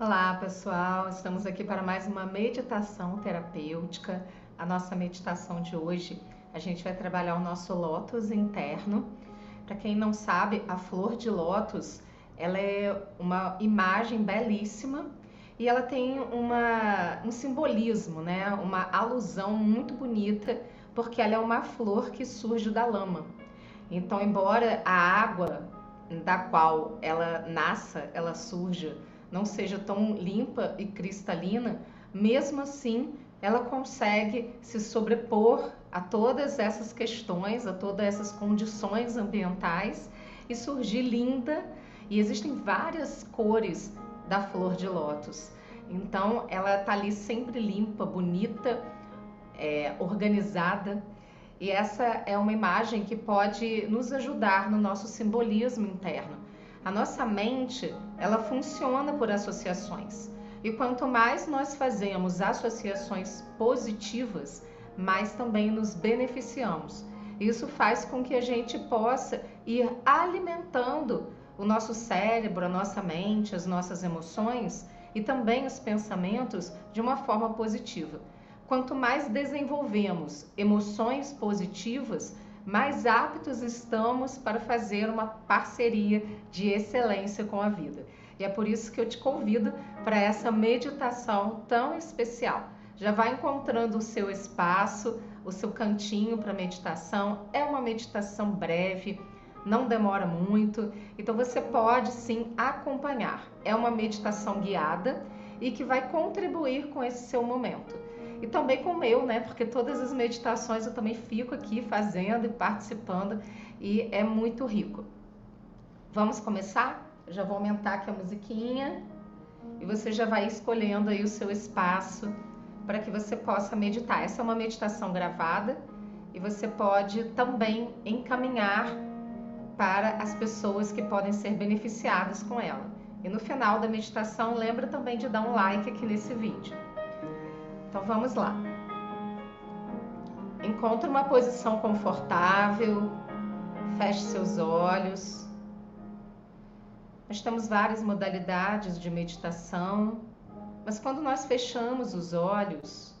Olá, pessoal. Estamos aqui para mais uma meditação terapêutica. A nossa meditação de hoje, a gente vai trabalhar o nosso lótus interno. Para quem não sabe, a flor de lótus, ela é uma imagem belíssima e ela tem uma, um simbolismo, né? Uma alusão muito bonita, porque ela é uma flor que surge da lama. Então, embora a água da qual ela nasça, ela surja não seja tão limpa e cristalina, mesmo assim ela consegue se sobrepor a todas essas questões, a todas essas condições ambientais e surgir linda. E existem várias cores da flor de lótus. Então ela está ali sempre limpa, bonita, é, organizada. E essa é uma imagem que pode nos ajudar no nosso simbolismo interno a nossa mente, ela funciona por associações. E quanto mais nós fazemos associações positivas, mais também nos beneficiamos. Isso faz com que a gente possa ir alimentando o nosso cérebro, a nossa mente, as nossas emoções e também os pensamentos de uma forma positiva. Quanto mais desenvolvemos emoções positivas, mais aptos estamos para fazer uma parceria de excelência com a vida. E é por isso que eu te convido para essa meditação tão especial. Já vai encontrando o seu espaço, o seu cantinho para meditação. É uma meditação breve, não demora muito, então você pode sim acompanhar. É uma meditação guiada e que vai contribuir com esse seu momento e também com o meu, né? Porque todas as meditações eu também fico aqui fazendo e participando e é muito rico. Vamos começar? Eu já vou aumentar aqui a musiquinha e você já vai escolhendo aí o seu espaço para que você possa meditar. Essa é uma meditação gravada e você pode também encaminhar para as pessoas que podem ser beneficiadas com ela. E no final da meditação, lembra também de dar um like aqui nesse vídeo. Então vamos lá. Encontre uma posição confortável, feche seus olhos. Nós temos várias modalidades de meditação, mas quando nós fechamos os olhos,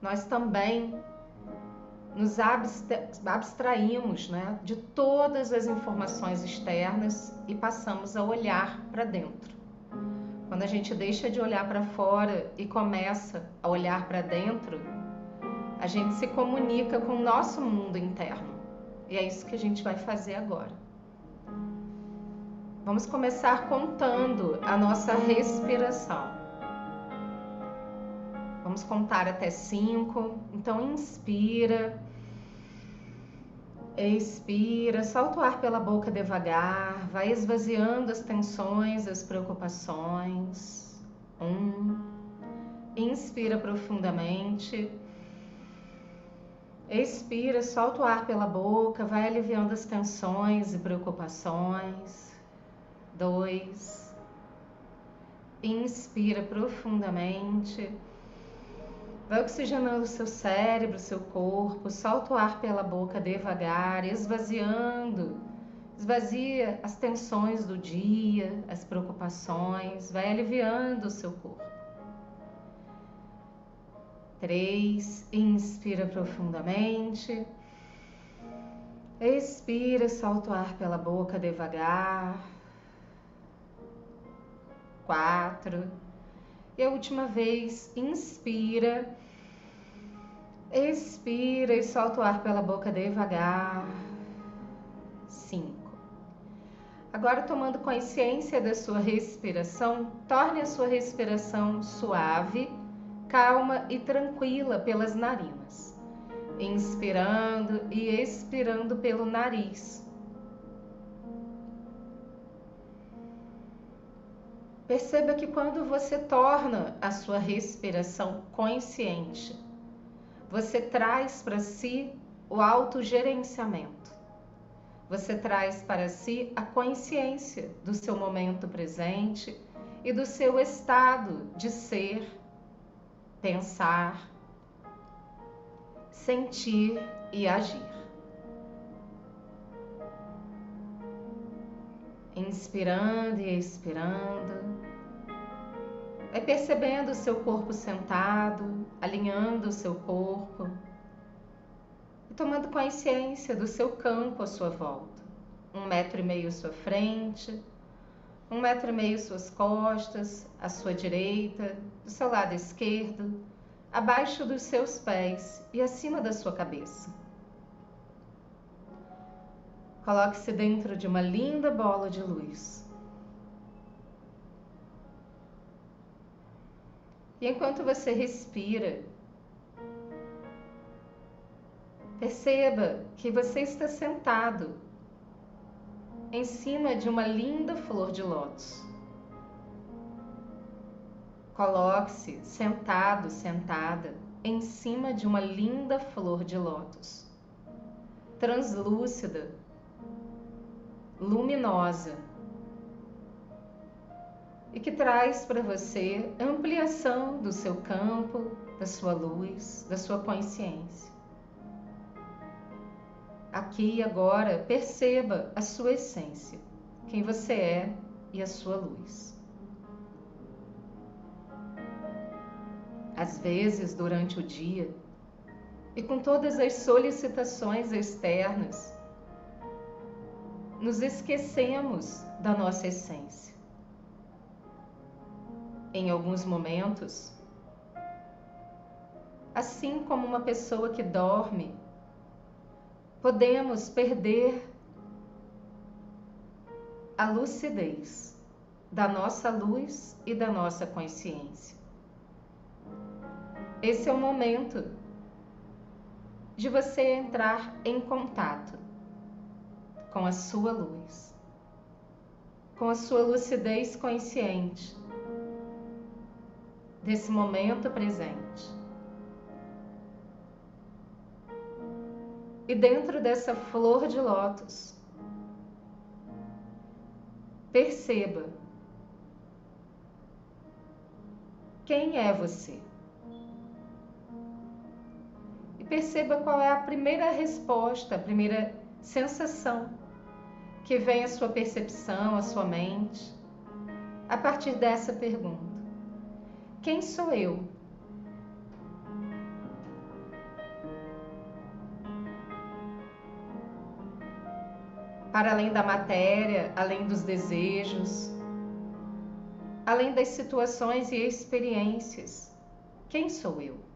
nós também nos abstraímos né, de todas as informações externas e passamos a olhar para dentro. Quando a gente deixa de olhar para fora e começa a olhar para dentro, a gente se comunica com o nosso mundo interno. E é isso que a gente vai fazer agora. Vamos começar contando a nossa respiração. Vamos contar até cinco. Então, inspira. Expira, solta o ar pela boca devagar, vai esvaziando as tensões, as preocupações. Um. Inspira profundamente. Expira, solta o ar pela boca, vai aliviando as tensões e preocupações. Dois. Inspira profundamente. Vai oxigenando seu cérebro, seu corpo, solta o ar pela boca devagar, esvaziando. Esvazia as tensões do dia, as preocupações, vai aliviando o seu corpo. Três, inspira profundamente. Expira, solta o ar pela boca devagar. Quatro. E a última vez, inspira. Expira e solta o ar pela boca devagar. Cinco. Agora, tomando consciência da sua respiração, torne a sua respiração suave, calma e tranquila pelas narinas. Inspirando e expirando pelo nariz. Perceba que quando você torna a sua respiração consciente, você traz para si o autogerenciamento. Você traz para si a consciência do seu momento presente e do seu estado de ser, pensar, sentir e agir. Inspirando e expirando Vai percebendo o seu corpo sentado, alinhando o seu corpo e tomando consciência do seu campo à sua volta. Um metro e meio à sua frente, um metro e meio suas costas, à sua direita, do seu lado esquerdo, abaixo dos seus pés e acima da sua cabeça. Coloque-se dentro de uma linda bola de luz. E enquanto você respira, perceba que você está sentado em cima de uma linda flor de lótus. Coloque-se sentado, sentada, em cima de uma linda flor de lótus, translúcida, luminosa e que traz para você ampliação do seu campo, da sua luz, da sua consciência. Aqui e agora, perceba a sua essência, quem você é e a sua luz. Às vezes, durante o dia, e com todas as solicitações externas, nos esquecemos da nossa essência. Em alguns momentos, assim como uma pessoa que dorme, podemos perder a lucidez da nossa luz e da nossa consciência. Esse é o momento de você entrar em contato com a sua luz, com a sua lucidez consciente desse momento presente. E dentro dessa flor de lótus, perceba quem é você. E perceba qual é a primeira resposta, a primeira sensação que vem à sua percepção, à sua mente, a partir dessa pergunta: Quem sou eu? Para além da matéria, além dos desejos, além das situações e experiências, quem sou eu?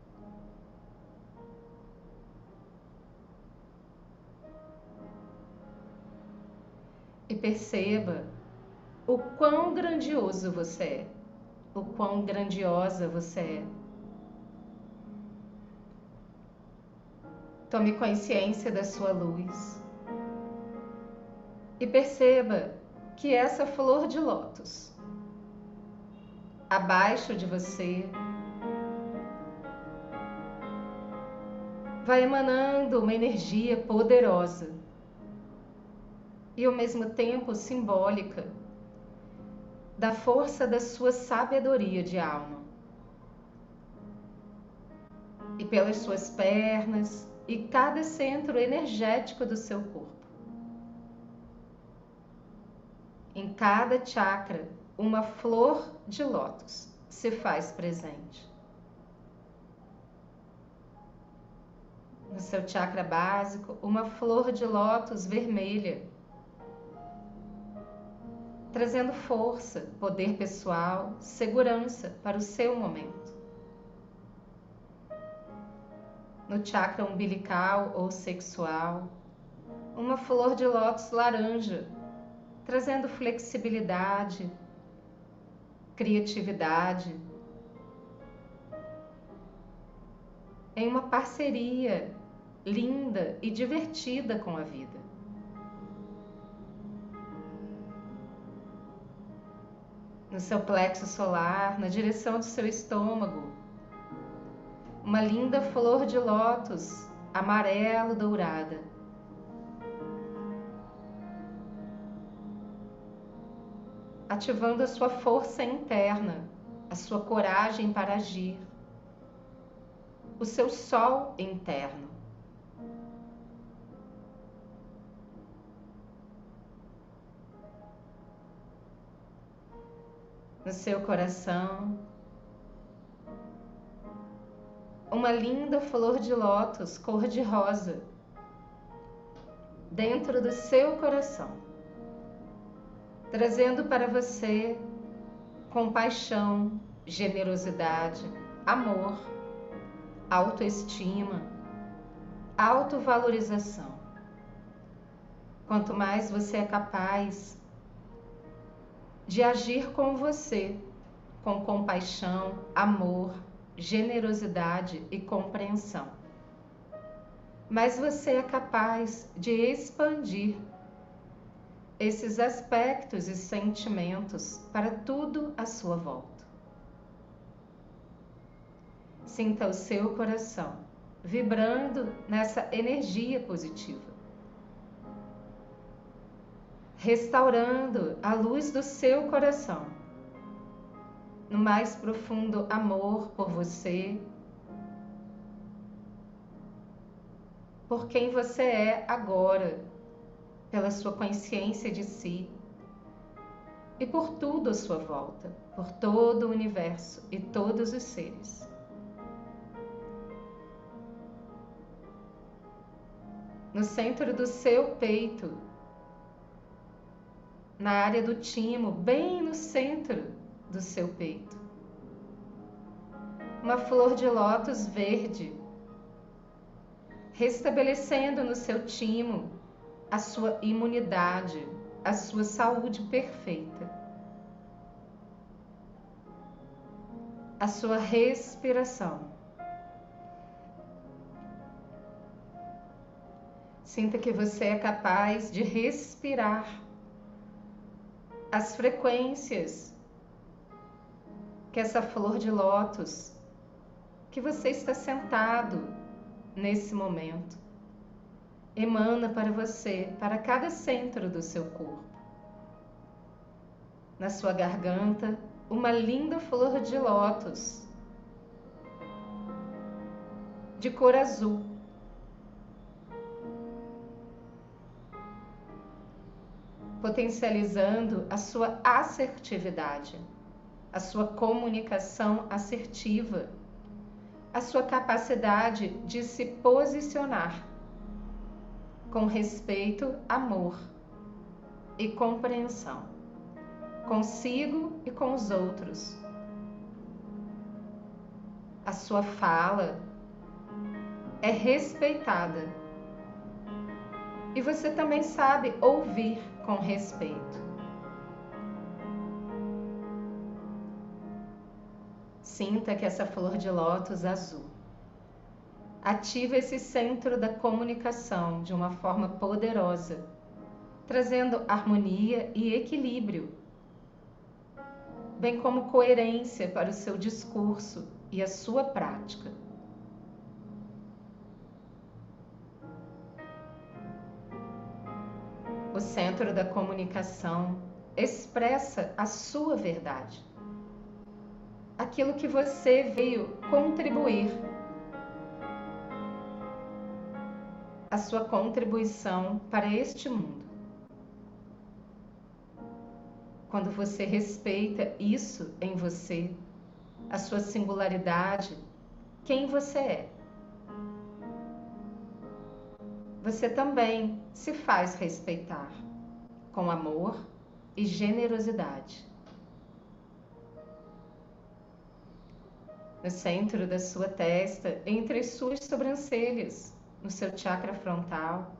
e perceba o quão grandioso você é, o quão grandiosa você é. Tome consciência da sua luz e perceba que essa flor de lótus abaixo de você vai emanando uma energia poderosa e ao mesmo tempo simbólica da força da sua sabedoria de alma. E pelas suas pernas e cada centro energético do seu corpo. Em cada chakra, uma flor de lótus se faz presente. No seu chakra básico, uma flor de lótus vermelha trazendo força, poder pessoal, segurança para o seu momento. No chakra umbilical ou sexual, uma flor de lótus laranja, trazendo flexibilidade, criatividade, em uma parceria linda e divertida com a vida. No seu plexo solar, na direção do seu estômago. Uma linda flor de lótus amarelo dourada. Ativando a sua força interna, a sua coragem para agir, o seu sol interno. no seu coração. Uma linda flor de lótus cor-de-rosa dentro do seu coração, trazendo para você compaixão, generosidade, amor, autoestima, autovalorização. Quanto mais você é capaz de agir com você, com compaixão, amor, generosidade e compreensão. Mas você é capaz de expandir esses aspectos e sentimentos para tudo à sua volta. Sinta o seu coração vibrando nessa energia positiva, restaurando a luz do seu coração, no mais profundo amor por você, por quem você é agora, pela sua consciência de si e por tudo à sua volta, por todo o universo e todos os seres. no centro do seu peito, na área do timo, bem no centro do seu peito. Uma flor de lótus verde, restabelecendo no seu timo a sua imunidade, a sua saúde perfeita. A sua respiração. Sinta que você é capaz de respirar as frequências que essa flor de lótus, que você está sentado nesse momento, emana para você, para cada centro do seu corpo. Na sua garganta, uma linda flor de lótus de cor azul potencializando a sua assertividade, a sua comunicação assertiva, a sua capacidade de se posicionar com respeito, amor e compreensão, consigo e com os outros. A sua fala é respeitada e você também sabe ouvir com respeito. Sinta que essa flor de lótus azul ativa esse centro da comunicação de uma forma poderosa, trazendo harmonia e equilíbrio, bem como coerência para o seu discurso e a sua prática. O centro da comunicação expressa a sua verdade. Aquilo que você veio contribuir. A sua contribuição para este mundo. Quando você respeita isso em você, a sua singularidade, quem você é você também se faz respeitar com amor e generosidade. No centro da sua testa, entre as suas sobrancelhas, no seu chakra frontal,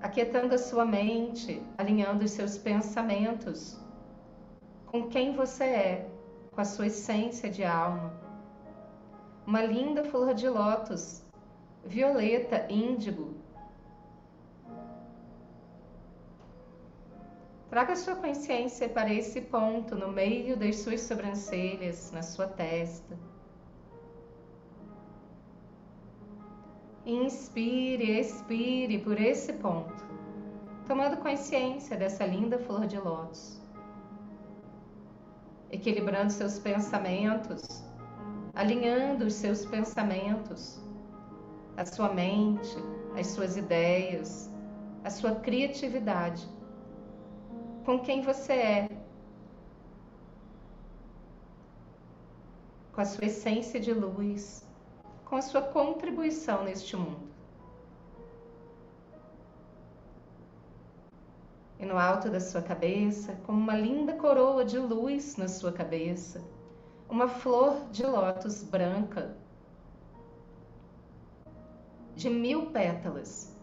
aquietando a sua mente, alinhando os seus pensamentos com quem você é, com a sua essência de alma uma linda flor de lótus, violeta, índigo. Traga sua consciência para esse ponto no meio das suas sobrancelhas, na sua testa. Inspire, expire por esse ponto, tomando consciência dessa linda flor de lótus. Equilibrando seus pensamentos, alinhando os seus pensamentos, a sua mente, as suas ideias, a sua criatividade, com quem você é. com a sua essência de luz, com a sua contribuição neste mundo. E no alto da sua cabeça, como uma linda coroa de luz na sua cabeça, uma flor de lótus branca, de mil pétalas,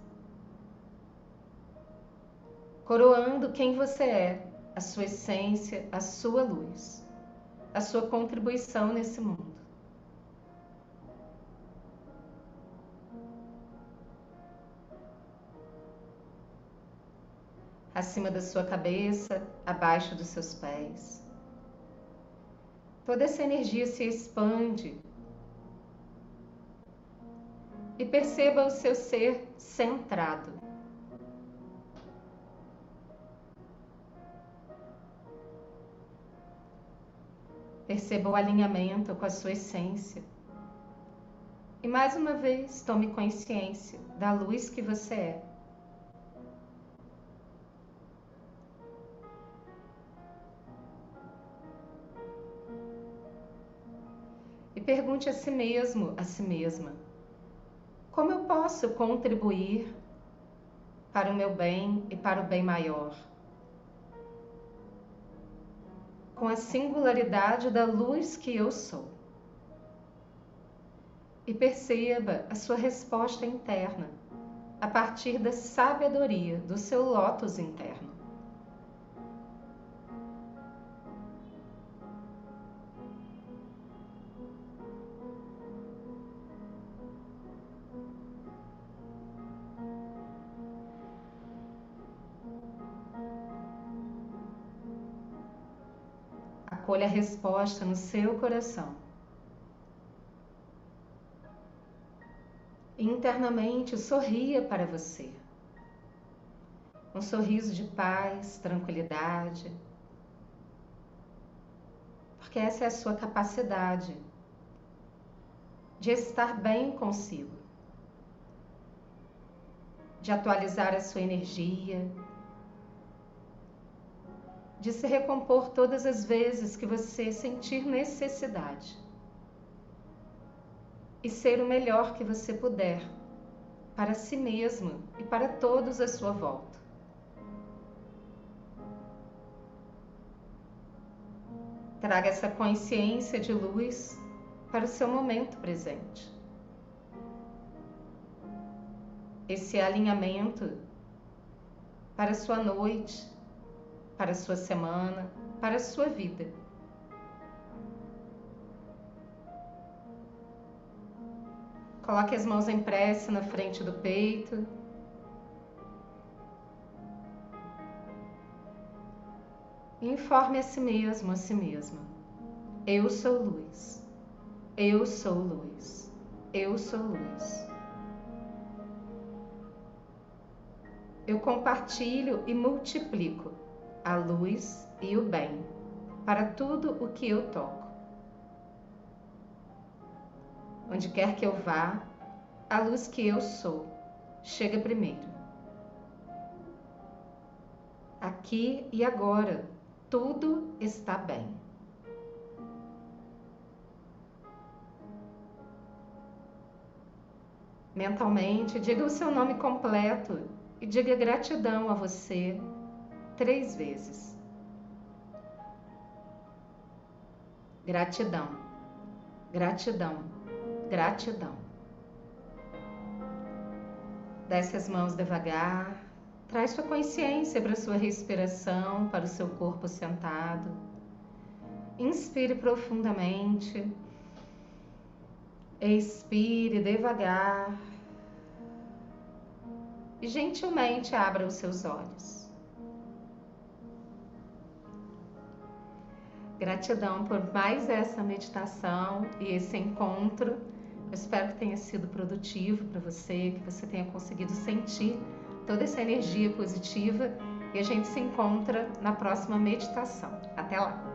coroando quem você é, a sua essência, a sua luz, a sua contribuição nesse mundo. Acima da sua cabeça, abaixo dos seus pés. Toda essa energia se expande e perceba o seu ser centrado. Perceba o alinhamento com a sua essência. E mais uma vez, tome consciência da luz que você é. E pergunte a si mesmo, a si mesma: como eu posso contribuir para o meu bem e para o bem maior? Com a singularidade da luz que eu sou. E perceba a sua resposta interna a partir da sabedoria do seu lótus interno. Acolha a resposta no seu coração. Internamente sorria para você. Um sorriso de paz, tranquilidade. Porque essa é a sua capacidade de estar bem consigo, de atualizar a sua energia, de se recompor todas as vezes que você sentir necessidade e ser o melhor que você puder para si mesmo e para todos à sua volta. Traga essa consciência de luz para o seu momento presente. Esse alinhamento para a sua noite, para a sua semana, para a sua vida. Coloque as mãos em prece na frente do peito. Informe a si mesmo, a si mesma. Eu sou luz. Eu sou luz. Eu sou luz. Eu compartilho e multiplico a luz e o bem para tudo o que eu toco. Onde quer que eu vá, a luz que eu sou chega primeiro. Aqui e agora, tudo está bem. Mentalmente, diga o seu nome completo e diga gratidão a você três vezes. Gratidão, gratidão, gratidão. Desce as mãos devagar, traz sua consciência para a sua respiração, para o seu corpo sentado. Inspire profundamente. Expire devagar. E gentilmente abra os seus olhos. Gratidão por mais essa meditação e esse encontro. Eu espero que tenha sido produtivo para você, que você tenha conseguido sentir toda essa energia positiva e a gente se encontra na próxima meditação. Até lá!